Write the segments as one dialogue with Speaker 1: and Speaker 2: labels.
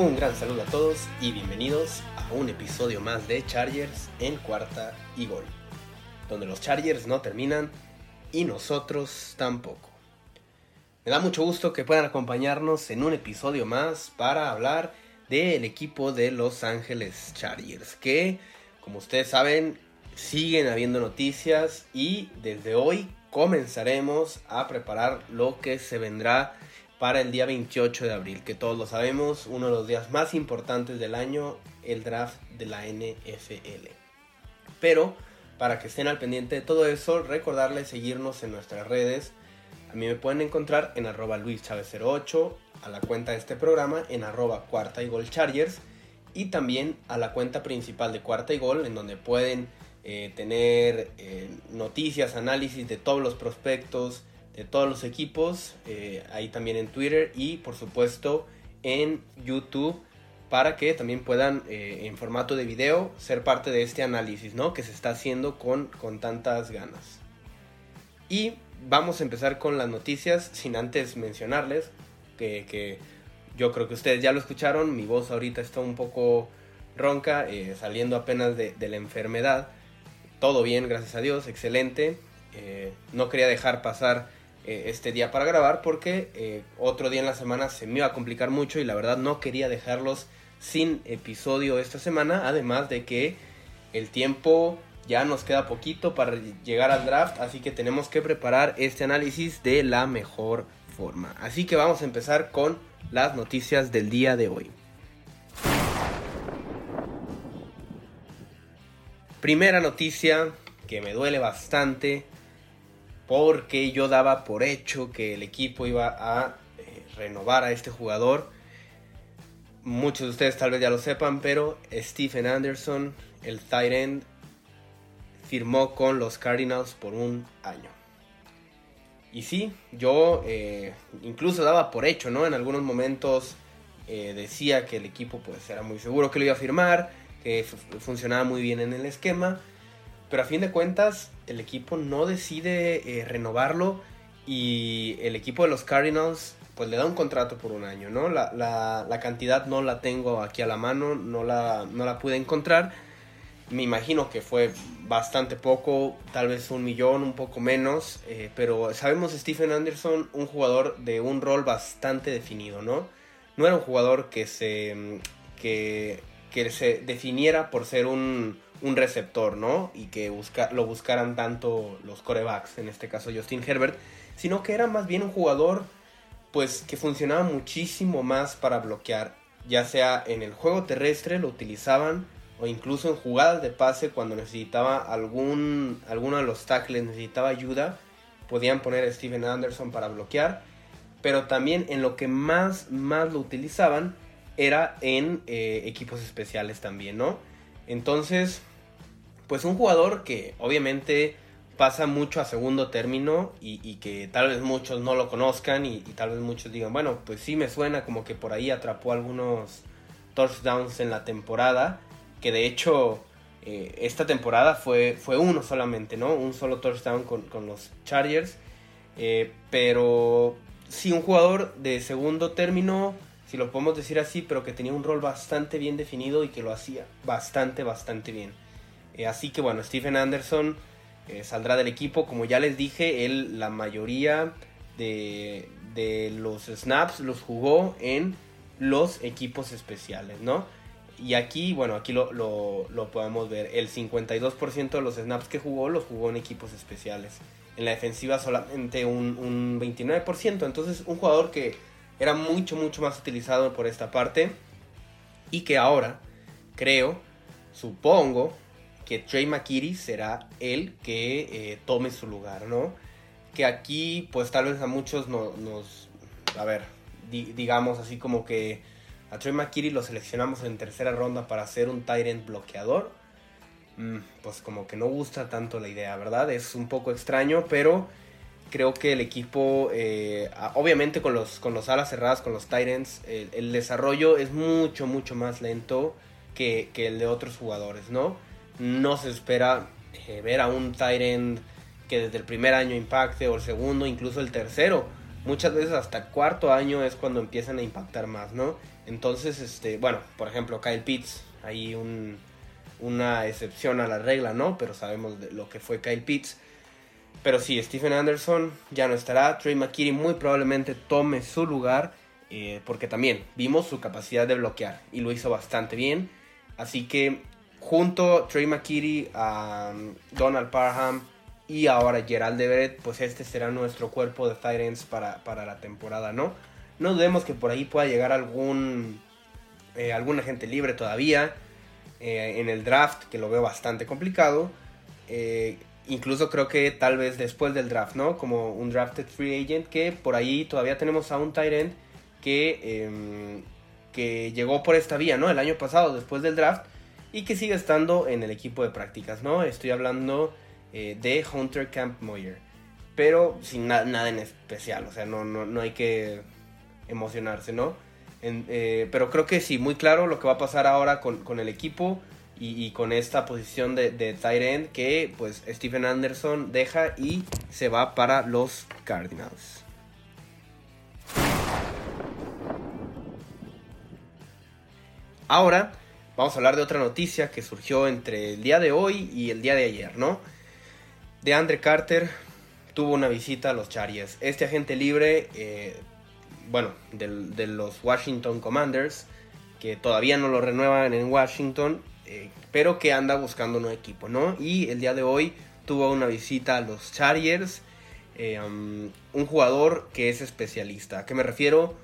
Speaker 1: Un gran saludo a todos y bienvenidos a un episodio más de Chargers en cuarta y gol, donde los Chargers no terminan y nosotros tampoco. Me da mucho gusto que puedan acompañarnos en un episodio más para hablar del equipo de Los Ángeles Chargers, que como ustedes saben siguen habiendo noticias y desde hoy comenzaremos a preparar lo que se vendrá para el día 28 de abril, que todos lo sabemos, uno de los días más importantes del año, el draft de la NFL. Pero para que estén al pendiente de todo eso, recordarles seguirnos en nuestras redes. A mí me pueden encontrar en arroba luischavez08, a la cuenta de este programa en arroba cuarta y gol chargers y también a la cuenta principal de cuarta y gol en donde pueden eh, tener eh, noticias, análisis de todos los prospectos, de todos los equipos, eh, ahí también en Twitter y por supuesto en YouTube para que también puedan en formato de video ser parte de este análisis ¿no? que se está haciendo con, con tantas ganas. Y vamos a empezar con las noticias sin antes mencionarles que, que yo creo que ustedes ya lo escucharon, mi voz ahorita está un poco ronca, saliendo apenas de, de la enfermedad todo bien, gracias a Dios, excelente. Eh, no quería dejar pasar eh, este día para grabar porque eh, otro día en la semana se me iba a complicar mucho y la verdad no quería dejarlos sin episodio esta semana, además de que el tiempo ya nos queda poquito para llegar al draft, así que tenemos que preparar este análisis de la mejor forma. Así que vamos a empezar con las noticias del día de hoy. Primera noticia que me duele bastante porque yo daba por hecho que el equipo iba a eh, renovar a este jugador. Muchos de ustedes tal vez ya lo sepan, pero Stephen Anderson, el tight end, firmó con los Cardinals por un año. Y sí, yo eh, incluso daba por hecho, ¿no? En algunos momentos eh, decía que el equipo pues era muy seguro que lo iba a firmar que funcionaba muy bien en el esquema. Pero a fin de cuentas, el equipo no decide eh, renovarlo y el equipo de los Cardinals pues le da un contrato por un año, ¿no? La, la, cantidad no la tengo aquí a la mano, no la, no la pude encontrar. Me imagino que fue bastante poco, tal vez un millón, un poco menos, eh, pero sabemos Stephen Anderson, un jugador de un rol bastante definido, ¿no? No era un jugador que se que que se definiera por ser un, receptor, ¿no? Y que busca, lo buscaran tanto los corebacks, en este caso Justin Herbert, sino que era más bien un jugador, pues, que funcionaba muchísimo más para bloquear, ya sea en el juego terrestre, lo utilizaban, o incluso en jugadas de pase cuando necesitaba algún, alguno de los tackles, necesitaba ayuda, podían poner a Steven Anderson para bloquear, pero también en lo que más, más lo utilizaban, era en eh, equipos especiales también, ¿no? Entonces, pues un jugador que obviamente pasa mucho a segundo término y, que tal vez muchos no lo conozcan y, tal vez muchos digan, bueno, pues sí me suena como que por ahí atrapó algunos touchdowns en la temporada, que de hecho eh, esta temporada fue, fue uno solamente, ¿no? Un solo touchdown con, con los Chargers, eh, pero sí un jugador de segundo término si lo podemos decir así, pero que tenía un rol bastante bien definido y que lo hacía bastante, bastante bien. Eh, así que bueno, Stephen Anderson eh, saldrá del equipo. Como ya les dije, él la mayoría de, los snaps los jugó en los equipos especiales, ¿no? Y aquí, bueno, aquí lo, podemos ver. El 52% de los snaps que jugó los jugó en equipos especiales. En la defensiva solamente un, un 29%. Entonces, un jugador que era mucho, mucho más utilizado por esta parte. Y que ahora, creo, supongo, que Trey McKitty será el que eh, tome su lugar, ¿no? Que aquí, pues tal vez a muchos nos, a ver, digamos así como que a Trey McKitty lo seleccionamos en tercera ronda para ser un Tyrant bloqueador. Mm, pues como que no gusta tanto la idea, ¿verdad? Es un poco extraño, pero creo que el equipo, eh, obviamente con los, con los alas cerradas, con los Titans, el, desarrollo es mucho, mucho más lento que, el de otros jugadores, ¿no? No se espera eh, ver a un Tyrant que desde el primer año impacte, o el segundo, incluso el tercero, muchas veces hasta cuarto año es cuando empiezan a impactar más, ¿no? Entonces, este, bueno, por ejemplo, Kyle Pitts, hay un, una excepción a la regla, ¿no? Pero sabemos de lo que fue Kyle Pitts. Pero sí, Stephen Anderson ya no estará. Trey McKitty muy probablemente tome su lugar. Eh, porque también vimos su capacidad de bloquear y lo hizo bastante bien. Así que junto Trey McKitty, a Donald Parham y ahora Gerald Everett, pues este será nuestro cuerpo de Tyrants para, para la temporada, ¿no? No dudemos que por ahí pueda llegar algún, eh, algún agente libre todavía eh, en el draft, que lo veo bastante complicado. incluso creo que tal vez después del draft, ¿no? Como un drafted free agent, que por ahí todavía tenemos a un que, em, que llegó por esta vía, ¿no? El año pasado, después del draft, y que sigue estando en el equipo de prácticas, ¿no? Estoy hablando eh, de Hunter Camp Moyer, pero sin nada en especial, o sea, no, no, hay que emocionarse, ¿no? Eh, pero creo que sí, muy claro lo que va a pasar ahora con, el equipo y, con esta posición de, de tight end que pues Stephen Anderson deja y se va para los Cardinals. Ahora vamos a hablar de otra noticia que surgió entre el día de hoy y el día de ayer, ¿no? De Andre Carter tuvo una visita a los Chargers. Este agente libre, eh, bueno, de, los Washington Commanders, que todavía no lo renuevan en Washington, eh, pero que anda buscando un equipo, ¿no? Y el día de hoy tuvo una visita a los Chargers, eh, um, un jugador que es especialista. ¿A qué me refiero?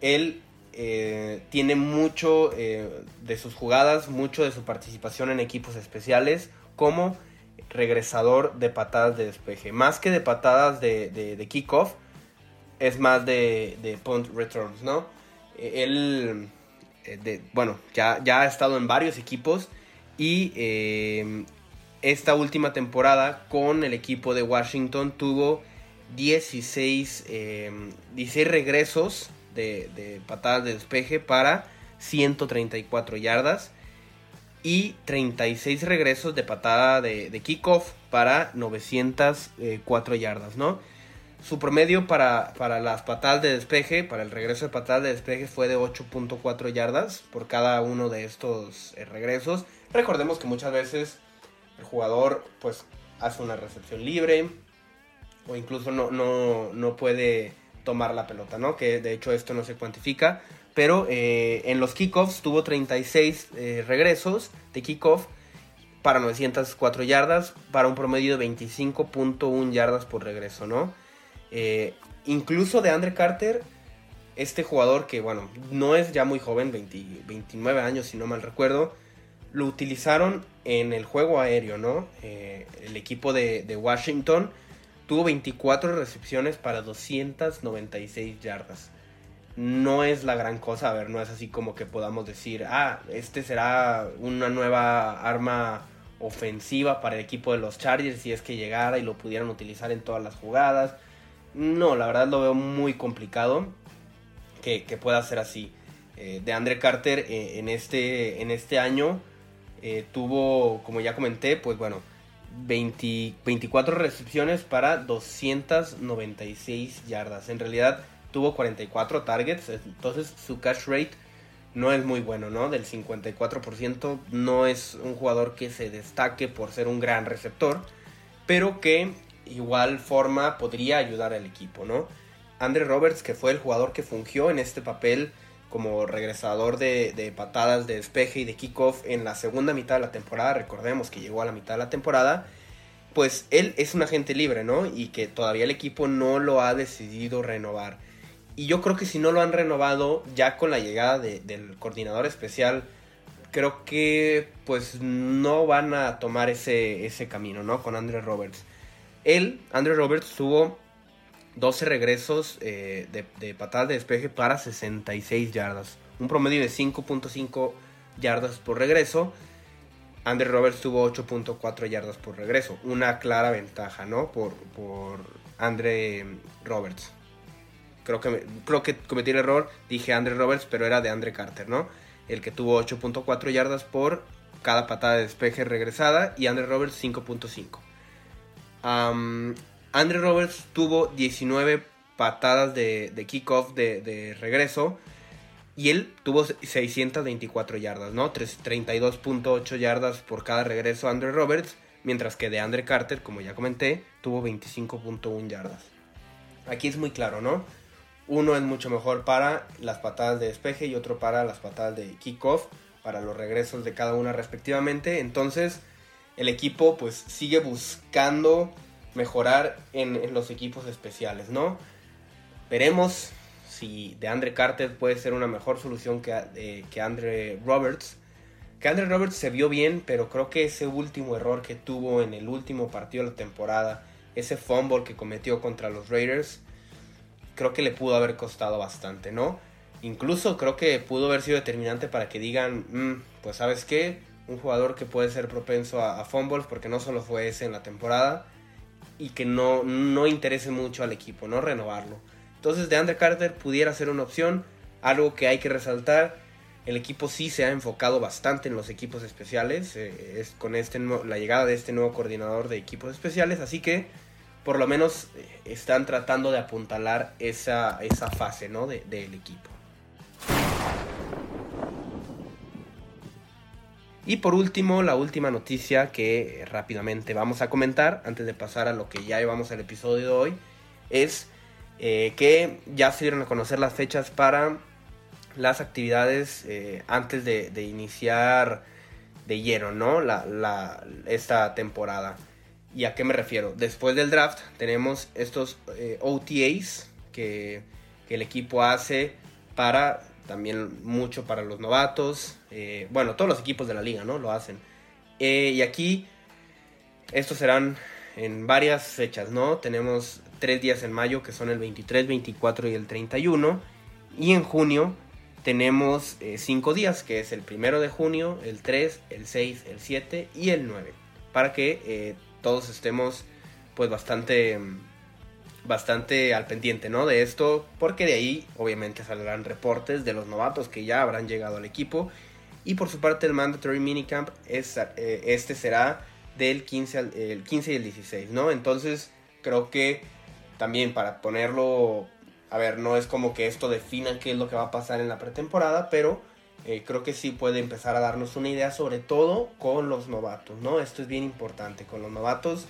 Speaker 1: Él eh, tiene mucho eh, de sus jugadas, mucho de su participación en equipos especiales como regresador de patadas de despeje. Más que de patadas de, de, kickoff, es más de, de, punt returns, ¿no? Eh, él, bueno, ya, ya ha estado en varios equipos y esta última temporada con el equipo de Washington tuvo 16, 16 regresos de, patadas de despeje para 134 yardas y 36 regresos de patada de, de kickoff para 904 yardas, ¿no? Su promedio para, para, las patadas de despeje, para el regreso de patadas de despeje fue de 8.4 yardas por cada uno de estos eh, regresos. Recordemos que muchas veces el jugador pues hace una recepción libre o incluso no, no, no puede tomar la pelota, ¿no? Que de hecho esto no se cuantifica. Pero eh, en los kickoffs tuvo 36 eh, regresos de kickoff para 904 yardas, para un promedio de 25.1 yardas por regreso, ¿no? Eh, incluso de Andre Carter, este jugador que, bueno, no es ya muy joven, 29 años si no mal recuerdo, lo utilizaron en el juego aéreo, ¿no? el equipo de, de Washington Tuvo 24 recepciones para 296 yardas. No es la gran cosa, a ver, no es así como que podamos decir, ah, este será una nueva arma ofensiva para el equipo de los Chargers si es que llegara y lo pudieran utilizar en todas las jugadas. No, la verdad lo veo muy complicado que, pueda ser así. Eh, de Andre Carter eh, en, este, en este año eh, tuvo, como ya comenté, pues bueno, 24 recepciones para 296 yardas. En realidad tuvo 44 targets, entonces su cash rate no es muy bueno, ¿no? Del 54% no es un jugador que se destaque por ser un gran receptor, pero que igual forma podría ayudar al equipo, ¿no? Andre Roberts, que fue el jugador que fungió en este papel como regresador de, patadas de despeje y de kickoff en la segunda mitad de la temporada. Recordemos que llegó a la mitad de la temporada. Pues él es un agente libre, ¿no? Y que todavía el equipo no lo ha decidido renovar. Y yo creo que si no lo han renovado ya con la llegada del coordinador especial, creo que pues no van a tomar ese, ese camino, ¿no? Con Andre Roberts. Él, Andre Roberts, tuvo 12 regresos eh, de, de patada de despeje para 66 yardas. Un promedio de 5.5 yardas por regreso. Andre Roberts tuvo 8.4 yardas por regreso. Una clara ventaja, ¿no? Por, por Andre Roberts. Creo que, creo que cometí el error. Dije Andre Roberts, pero era de Andre Carter, ¿no? El que tuvo 8.4 yardas por cada patada de despeje regresada. Y Andre Roberts 5.5. Andre Roberts tuvo 19 patadas de, de kickoff de, de regreso. Y él tuvo 624 yardas, ¿no? 32.8 yardas por cada regreso a Andrew Roberts. Mientras que de Andre Carter, como ya comenté, tuvo 25.1 yardas. Aquí es muy claro, ¿no? Uno es mucho mejor para las patadas de despeje y otro para las patadas de kickoff, para los regresos de cada una respectivamente. Entonces, el equipo pues sigue buscando mejorar en, los equipos especiales, ¿no? Veremos si de Andre Carter puede ser una mejor solución que, eh, que Andre Roberts. Que Andre Roberts se vio bien, pero creo que ese último error que tuvo en el último partido de la temporada, ese fumble que cometió contra los Raiders, creo que le pudo haber costado bastante, ¿no? Incluso creo que pudo haber sido determinante para que digan, mm, pues sabes qué, un jugador que puede ser propenso a, a, fumbles, porque no solo fue ese en la temporada, y que no, no interese mucho al equipo, no renovarlo. Entonces de Andre Carter pudiera ser una opción, algo que hay que resaltar. El equipo sí se ha enfocado bastante en los equipos especiales, eh, es con este, la llegada de este nuevo coordinador de equipos especiales, así que por lo menos eh, están tratando de apuntalar esa, esa fase ¿no? del equipo. Y por último, la última noticia que rápidamente vamos a comentar antes de pasar a lo que ya llevamos al episodio de hoy es eh, que ya se dieron a conocer las fechas para las actividades eh, antes de, iniciar de lleno, ¿no? La, esta temporada. ¿Y a qué me refiero? Después del draft tenemos estos eh, OTAs que el equipo hace para también mucho para los novatos. Eh, bueno, todos los equipos de la liga, ¿no? Lo hacen. Eh, y aquí, estos serán en varias fechas, ¿no? Tenemos tres días en mayo, que son el 23, 24 y el 31. Y en junio tenemos eh, cinco días, que es el primero de junio, el 3, el 6, el 7 y el 9. Para que todos estemos pues bastante bastante al pendiente, ¿no? De esto, porque de ahí obviamente saldrán reportes de los novatos que ya habrán llegado al equipo. Y por su parte el Mandatory Minicamp, es, eh, este será del 15, al, el 15 y el 16, ¿no? Entonces creo que también para ponerlo, a ver, no es como que esto defina qué es lo que va a pasar en la pretemporada, pero eh, creo que sí puede empezar a darnos una idea, sobre todo con los novatos, ¿no? Esto es bien importante, con los novatos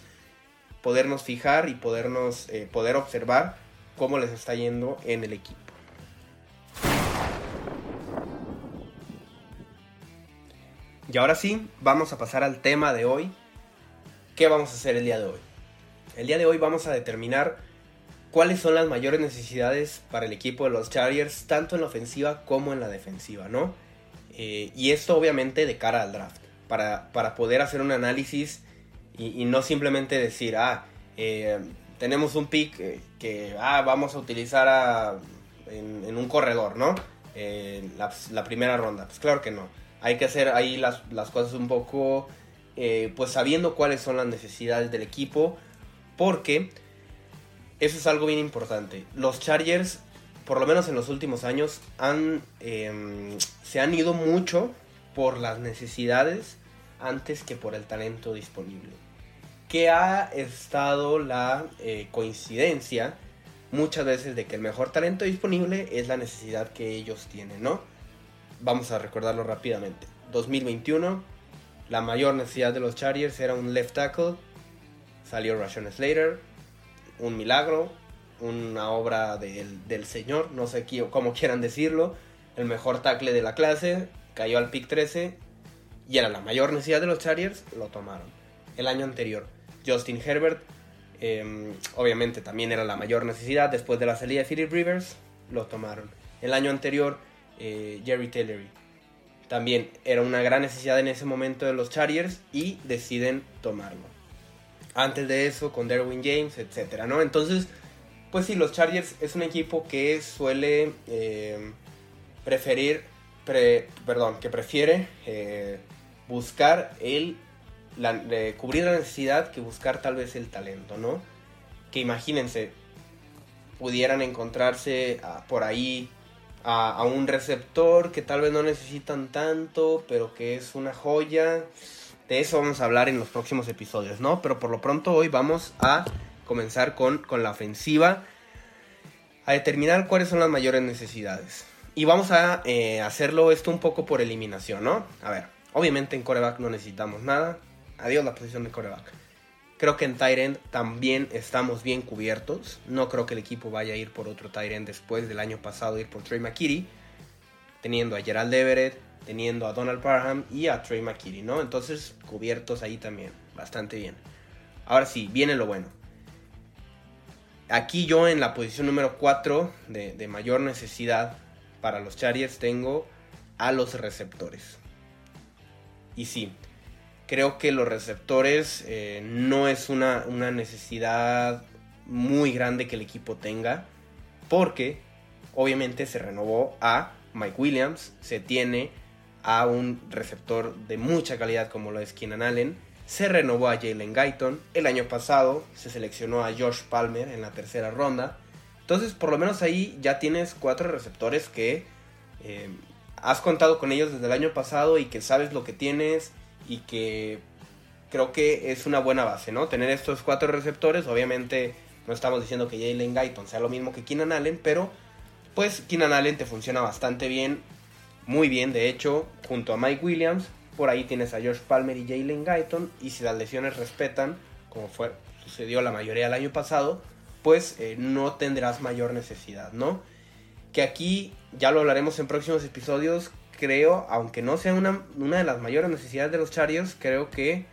Speaker 1: podernos fijar y podernos, eh, poder observar cómo les está yendo en el equipo. Y ahora sí, vamos a pasar al tema de hoy. ¿Qué vamos a hacer el día de hoy? El día de hoy vamos a determinar cuáles son las mayores necesidades para el equipo de los Chargers, tanto en la ofensiva como en la defensiva, ¿no? Eh, y esto obviamente de cara al draft, para, para poder hacer un análisis y, no simplemente decir, ah, eh, tenemos un pick eh, que ah, vamos a utilizar en, un corredor, ¿no? Eh, la, primera ronda. Pues claro que no. Hay que hacer ahí las, cosas un poco, pues sabiendo cuáles son las necesidades del equipo, porque eso es algo bien importante. Los Chargers, por lo menos en los últimos años, han, em, se han ido mucho por las necesidades antes que por el talento disponible que ha estado la eh, coincidencia muchas veces de que el mejor talento disponible es la necesidad que ellos tienen, ¿no? Vamos a recordarlo rápidamente. 2021, la mayor necesidad de los Chargers era un left tackle. Salió Rashawn Slater, un milagro, una obra del, señor, no sé cómo quieran decirlo. El mejor tackle de la clase, cayó al pick 13 y era la mayor necesidad de los Chargers, lo tomaron. El año anterior, Justin Herbert, em, obviamente también era la mayor necesidad después de la salida de Philip Rivers, lo tomaron. El año anterior, eh, Jerry Tillery, también era una gran necesidad en ese momento de los Chargers y deciden tomarlo. Antes de eso, con Derwin James, etcétera, ¿no? Entonces, pues sí, los Chargers es un equipo que suele em, preferir, perdón, que prefiere eh, buscar el de cubrir la necesidad que buscar tal vez el talento, ¿no? Que imagínense, pudieran encontrarse ah, por ahí a, un receptor que tal vez no necesitan tanto, pero que es una joya. De eso vamos a hablar en los próximos episodios, ¿no? Pero por lo pronto hoy vamos a comenzar con, con la ofensiva. a determinar cuáles son las mayores necesidades. Y vamos a eh, hacerlo esto un poco por eliminación, ¿no? A ver, obviamente en coreback no necesitamos nada. Adiós la posición de coreback. Creo que en Tyrend también estamos bien cubiertos. No creo que el equipo vaya a ir por otro Tyrend después del año pasado ir por Trey McKitty. Teniendo a Gerald Everett, teniendo a Donald Parham y a Trey McKitty, ¿no? Entonces, cubiertos ahí también. Bastante bien. Ahora sí, viene lo bueno. Aquí yo en la posición número 4 de, mayor necesidad para los Chargers tengo a los receptores. Y sí, creo que los receptores eh, no es una, una, necesidad muy grande que el equipo tenga. Porque obviamente se renovó a Mike Williams, se tiene a un receptor de mucha calidad como lo es Keenan Allen se renovó a Jalen Guyton. El año pasado se seleccionó a Josh Palmer en la tercera ronda. Entonces, por lo menos ahí ya tienes cuatro receptores que eh, has contado con ellos desde el año pasado y que sabes lo que tienes y que creo que es una buena base, ¿no? Tener estos cuatro receptores, obviamente no estamos diciendo que Jalen Guyton sea lo mismo que Keenan Allen, pero pues Keenan Allen te funciona bastante bien, muy bien, de hecho, junto a Mike Williams, por ahí tienes a George Palmer y Jalen Guyton. Y si las lesiones respetan, como fue, sucedió la mayoría del año pasado, pues eh, no tendrás mayor necesidad, ¿no? Que aquí ya lo hablaremos en próximos episodios. Creo, aunque no sea una, una de las mayores necesidades de los Chargers, creo que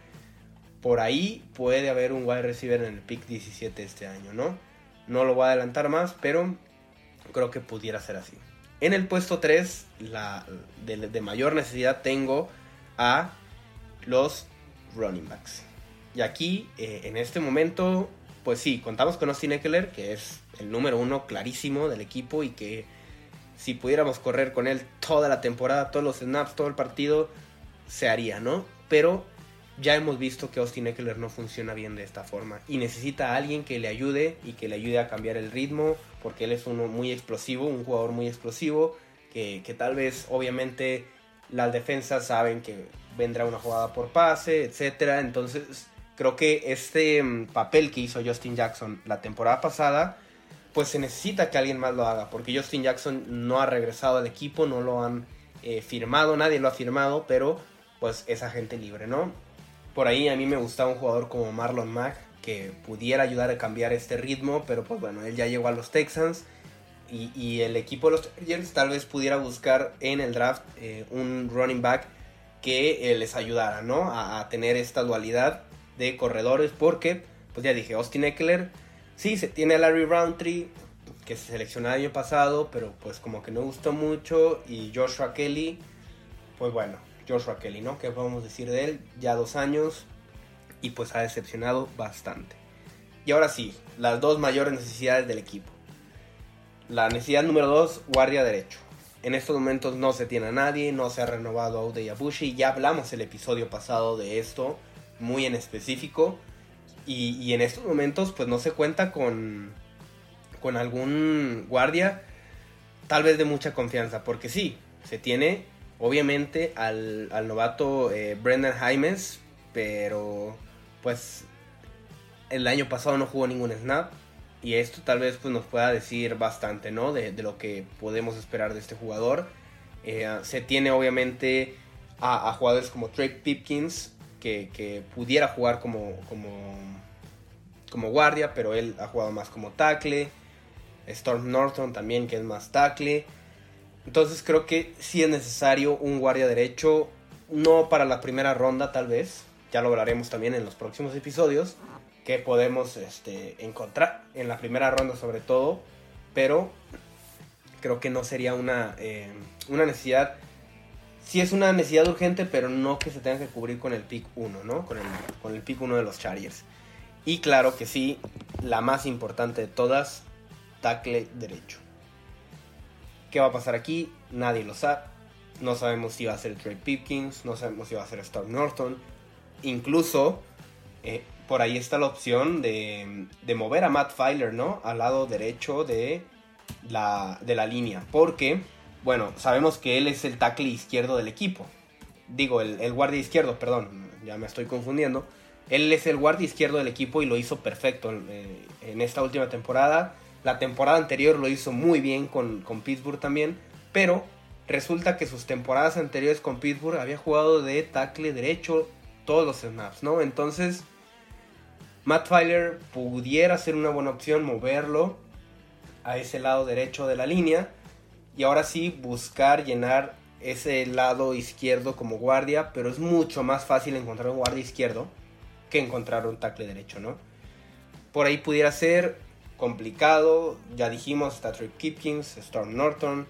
Speaker 1: por ahí puede haber un wide receiver en el pick 17 este año, ¿no? No lo voy a adelantar más, pero creo que pudiera ser así. En el puesto 3, la, de mayor necesidad tengo a los running backs. Y aquí, eh, en este momento, pues sí, contamos con Austin Eckler, que es el número uno clarísimo del equipo y que si pudiéramos correr con él toda la temporada, todos los snaps, todo el partido, se haría, ¿no? Pero ya hemos visto que Austin Eckler no funciona bien de esta forma y necesita a alguien que le ayude y que le ayude a cambiar el ritmo, porque él es uno muy explosivo, un jugador muy explosivo, que, que tal vez obviamente las defensas saben que vendrá una jugada por pase, etcétera. Entonces, creo que este mm, papel que hizo Justin Jackson la temporada pasada, pues se necesita que alguien más lo haga, porque Justin Jackson no ha regresado al equipo, no lo han eh, firmado, nadie lo ha firmado, pero pues es agente libre, ¿no? Por ahí a mí me gustaba un jugador como Marlon Mack que pudiera ayudar a cambiar este ritmo, pero pues bueno, él ya llegó a los Texans y, el equipo de los Chargers tal vez pudiera buscar en el draft eh, un running back que eh, les ayudara, ¿no? A, tener esta dualidad de corredores porque, pues ya dije, Austin Eckler, sí, se tiene a Larry Roundtree, que se seleccionó el año pasado, pero pues como que no gustó mucho, y Joshua Kelly, pues bueno, Joshua Kelly, ¿no? ¿Qué podemos decir de él? Ya dos años y pues ha decepcionado bastante. Y ahora sí, las dos mayores necesidades del equipo. La necesidad número 2, guardia derecho. En estos momentos no se tiene a nadie, no se ha renovado a Yabushi. Ya hablamos el episodio pasado de esto, muy en específico. Y, en estos momentos, pues no se cuenta con, con algún guardia, tal vez de mucha confianza. Porque sí, se tiene, obviamente, al, novato eh, Brendan Jaimes, pero pues el año pasado no jugó ningún snap y esto tal vez pues, nos pueda decir bastante, ¿no? De, lo que podemos esperar de este jugador. Eh, se tiene obviamente a, jugadores como Drake Pipkins, que, pudiera jugar como, como, como guardia, pero él ha jugado más como tackle. Storm Norton también, que es más tackle. Entonces creo que sí es necesario un guardia derecho, no para la primera ronda tal vez, ya lo hablaremos también en los próximos episodios, que podemos este, encontrar en la primera ronda sobre todo, pero creo que no sería una, eh, una necesidad, sí es una necesidad urgente, pero no que se tenga que cubrir con el pick 1, ¿no? Con el, con el pick 1 de los Chargers. Y claro que sí, la más importante de todas, tackle derecho. ¿Qué va a pasar aquí? Nadie lo sabe. No sabemos si va a ser Trey Pipkins, no sabemos si va a ser Storm Norton. Incluso eh, por ahí está la opción de, mover a Matt Filer, ¿no? Al lado derecho de la, de la línea. Porque, bueno, sabemos que él es el tackle izquierdo del equipo. Digo, el, guardia izquierdo, perdón, ya me estoy confundiendo. Él es el guardia izquierdo del equipo y lo hizo perfecto en, eh, esta última temporada. La temporada anterior lo hizo muy bien con, con Pittsburgh también, pero resulta que sus temporadas anteriores con Pittsburgh había jugado de tackle derecho todos los snaps, ¿no? Entonces, Matt Filer pudiera ser una buena opción moverlo a ese lado derecho de la línea y ahora sí buscar llenar ese lado izquierdo como guardia, pero es mucho más fácil encontrar un guardia izquierdo que encontrar un tackle derecho, ¿no? Por ahí pudiera ser complicado, ya dijimos, está Trip Kipkins, Storm Norton,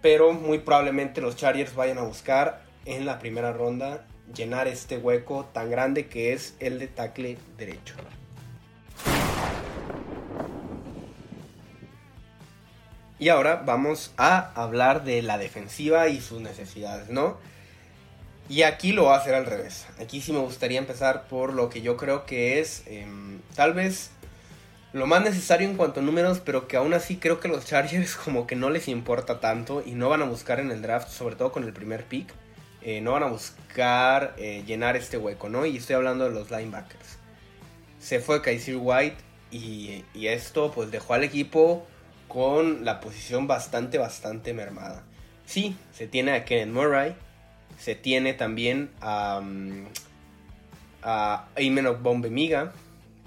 Speaker 1: pero muy probablemente los Chargers vayan a buscar en la primera ronda llenar este hueco tan grande que es el de tackle derecho. Y ahora vamos a hablar de la defensiva y sus necesidades, ¿no? Y aquí lo voy a hacer al revés. Aquí sí me gustaría empezar por lo que yo creo que es em, tal vez lo más necesario en cuanto a números, pero que aún así creo que los Chargers como que no les importa tanto y no van a buscar en el draft, sobre todo con el primer pick, eh, no van a buscar eh, llenar este hueco, ¿no? Y estoy hablando de los linebackers. Se fue Kaiser White y, y esto pues dejó al equipo con la posición bastante, bastante mermada. Sí, se tiene a Kenneth Murray, se tiene también a, um, a Amen Bombemiga,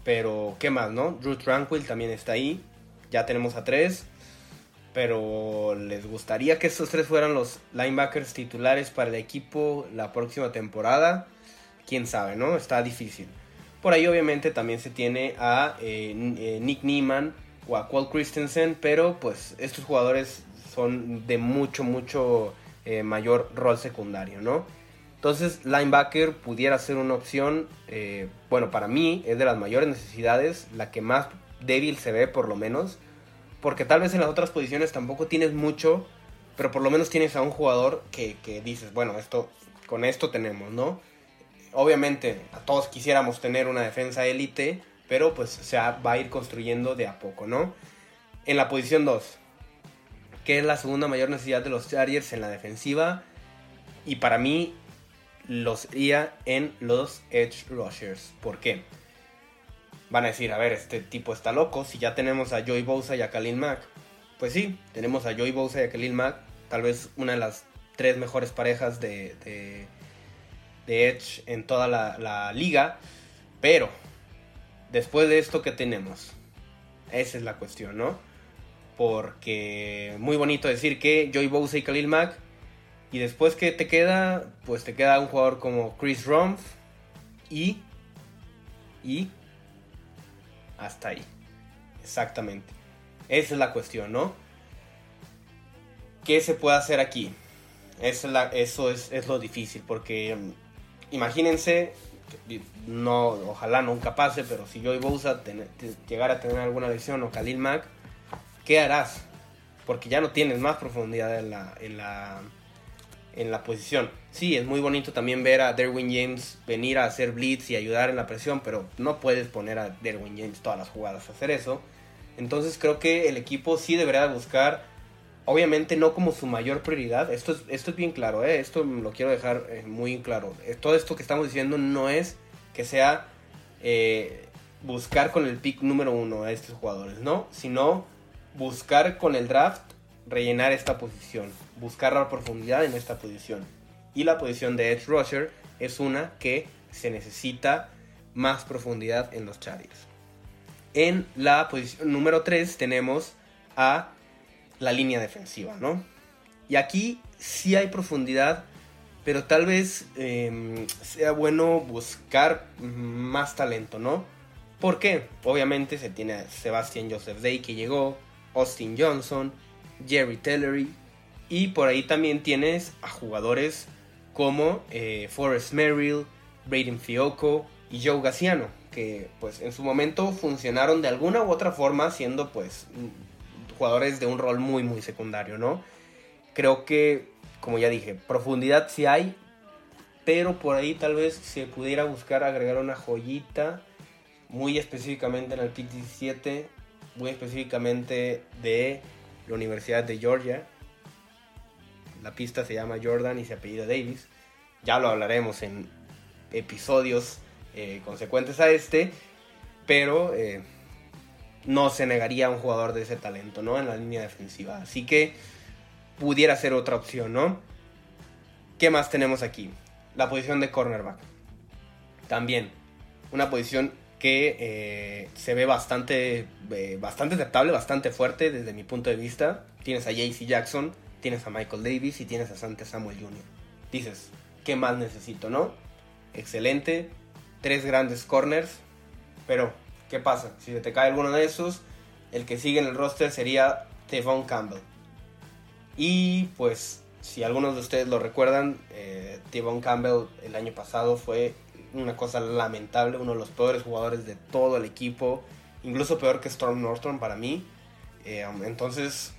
Speaker 1: pero, ¿qué más, no? Drew Tranquil también está ahí. Ya tenemos a tres. Pero les gustaría que estos tres fueran los linebackers titulares para el equipo la próxima temporada. Quién sabe, ¿no? Está difícil. Por ahí obviamente también se tiene a eh, eh, Nick Neiman o a Qual Christensen, pero pues estos jugadores son de mucho, mucho eh, mayor rol secundario, ¿no? Entonces, linebacker pudiera ser una opción, eh, bueno, para mí es de las mayores necesidades, la que más débil se ve por lo menos, porque tal vez en las otras posiciones tampoco tienes mucho, pero por lo menos tienes a un jugador que, dices, bueno, esto, con esto tenemos, ¿no? Obviamente, a todos quisiéramos tener una defensa élite, pero pues se va a ir construyendo de a poco, ¿no? En la posición 2, que es la segunda mayor necesidad de los Chargers en la defensiva, y para mí los iría en los Edge Rushers. ¿Por qué? Van a decir, a ver, este tipo está loco. Si ya tenemos a Joey Bosa y a Khalil Mack. Pues sí, tenemos a Joey Bosa y a Khalil Mack. Tal vez una de las tres mejores parejas de, de, Edge en toda la liga. Pero, después de esto que tenemos, esa es la cuestión, ¿no? Porque muy bonito decir que Joey Bosa y Khalil Mack y después que te queda, pues te queda un jugador como Chris Rumpf y... Y... Hasta ahí. Exactamente. Esa es la cuestión, ¿no? ¿Qué se puede hacer aquí? Eso es lo difícil, porque mm, imagínense, no, ojalá nunca pase, pero si Joey Bosa llegara a tener alguna lesión o Khalil Mack, ¿qué harás? Porque ya no tienes más profundidad en la, en la en la posición. Sí, es muy bonito también ver a Derwin James venir a hacer blitz y ayudar en la presión, pero no puedes poner a Derwin James todas las jugadas a hacer eso. Entonces creo que el equipo sí debería buscar, obviamente no como su mayor prioridad, esto es, esto es bien claro, ¿eh? esto lo quiero dejar eh, muy claro. Eh, todo esto que estamos diciendo no es que sea buscar con el pick número uno a estos jugadores, no, sino buscar con el draft rellenar esta posición, buscar la profundidad en esta posición. Y la posición de Edge Rusher es una que se necesita más profundidad en los Chargers. En la posición número 3 tenemos a la línea defensiva, ¿no? Y aquí sí hay profundidad, pero tal vez em, sea bueno buscar más talento, ¿no? ¿Por qué? Obviamente se tiene a Sebastian Joseph Day que llegó, Austin Johnson, Jerry Tellery. Y por ahí también tienes a jugadores como eh, Forrest Merrill, Braden Fioco y Joe Gaciano, que pues en su momento funcionaron de alguna u otra forma siendo pues jugadores de un rol muy muy secundario, ¿no? Creo que, como ya dije, profundidad sí hay, pero por ahí tal vez se pudiera buscar agregar una joyita, muy específicamente en el pick 17, muy específicamente de la Universidad de Georgia. La pista se llama Jordan y se apellida Davis. Ya lo hablaremos en episodios eh, consecuentes a este. Pero eh, no se negaría a un jugador de ese talento, ¿no? En la línea defensiva. Así que pudiera ser otra opción, ¿no? ¿Qué más tenemos aquí? La posición de cornerback. También, una posición que eh, se ve bastante, eh, bastante aceptable, bastante fuerte desde mi punto de vista. Tienes a JC Jackson, tienes a Michael Davis y tienes a Sante Samuel Jr. Dices, ¿qué más necesito, no? Excelente, tres grandes corners, pero ¿qué pasa? Si se te cae alguno de esos, el que sigue en el roster sería Tevon Campbell. Y pues, si algunos de ustedes lo recuerdan, eh, Campbell el año pasado fue una cosa lamentable, uno de los peores jugadores de todo el equipo, incluso peor que Storm Norton para mí. Eh, entonces,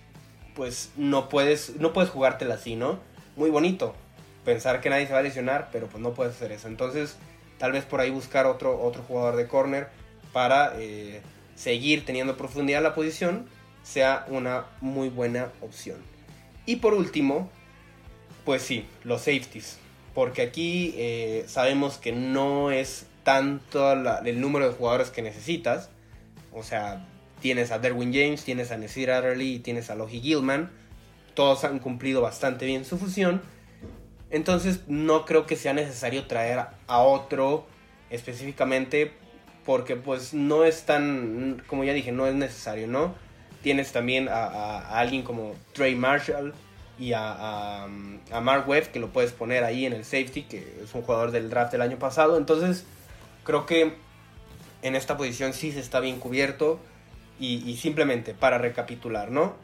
Speaker 1: pues no puedes, no puedes jugártela así, ¿no? Muy bonito pensar que nadie se va a lesionar, pero pues no puedes hacer eso. Entonces, tal vez por ahí buscar otro, otro jugador de corner para eh, seguir teniendo profundidad en la posición sea una muy buena opción. Y por último, pues sí, los safeties. Porque aquí eh, sabemos que no es tanto el número de jugadores que necesitas. O sea, tienes a Derwin James, tienes a Nasir Adderley y tienes a Logie Gilman. Todos han cumplido bastante bien su fusión. Entonces no creo que sea necesario traer a otro específicamente porque pues no es tan, como ya dije, no es necesario, ¿no? Tienes también a, alguien como Trey Marshall y a, a, Mark Webb que lo puedes poner ahí en el safety, que es un jugador del draft del año pasado. Entonces creo que en esta posición sí se está bien cubierto. Y, simplemente para recapitular, ¿no?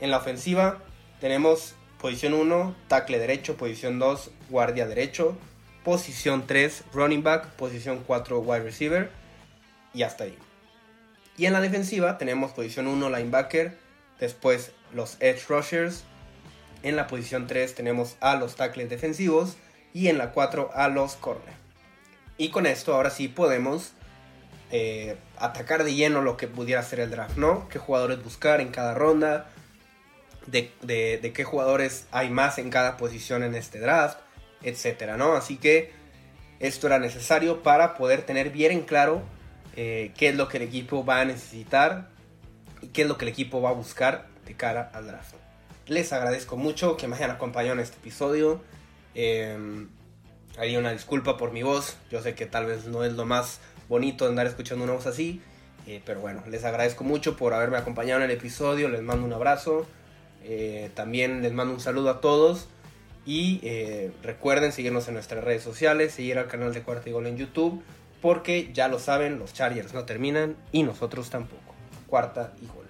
Speaker 1: En la ofensiva tenemos posición 1, tackle derecho, posición 2, guardia derecho, posición 3, running back, posición 4, wide receiver y hasta ahí. Y en la defensiva tenemos posición 1, linebacker, después los edge rushers, en la posición 3 tenemos a los tackles defensivos y en la 4 a los corner. Y con esto ahora sí podemos eh, atacar de lleno lo que pudiera ser el draft, ¿no? ¿Qué jugadores buscar en cada ronda? De, qué jugadores hay más en cada posición en este draft, etcétera, ¿no? Así que esto era necesario para poder tener bien en claro eh, qué es lo que el equipo va a necesitar y qué es lo que el equipo va a buscar de cara al draft. Les agradezco mucho que me hayan acompañado en este episodio. Eh, haría una disculpa por mi voz. Yo sé que tal vez no es lo más bonito andar escuchando una voz así. Eh, pero bueno, les agradezco mucho por haberme acompañado en el episodio. Les mando un abrazo. Eh, también les mando un saludo a todos. Y eh, recuerden seguirnos en nuestras redes sociales, seguir al canal de Cuarta Gol en YouTube. Porque ya lo saben, los Chargers no terminan y nosotros tampoco. Cuarta y Gol.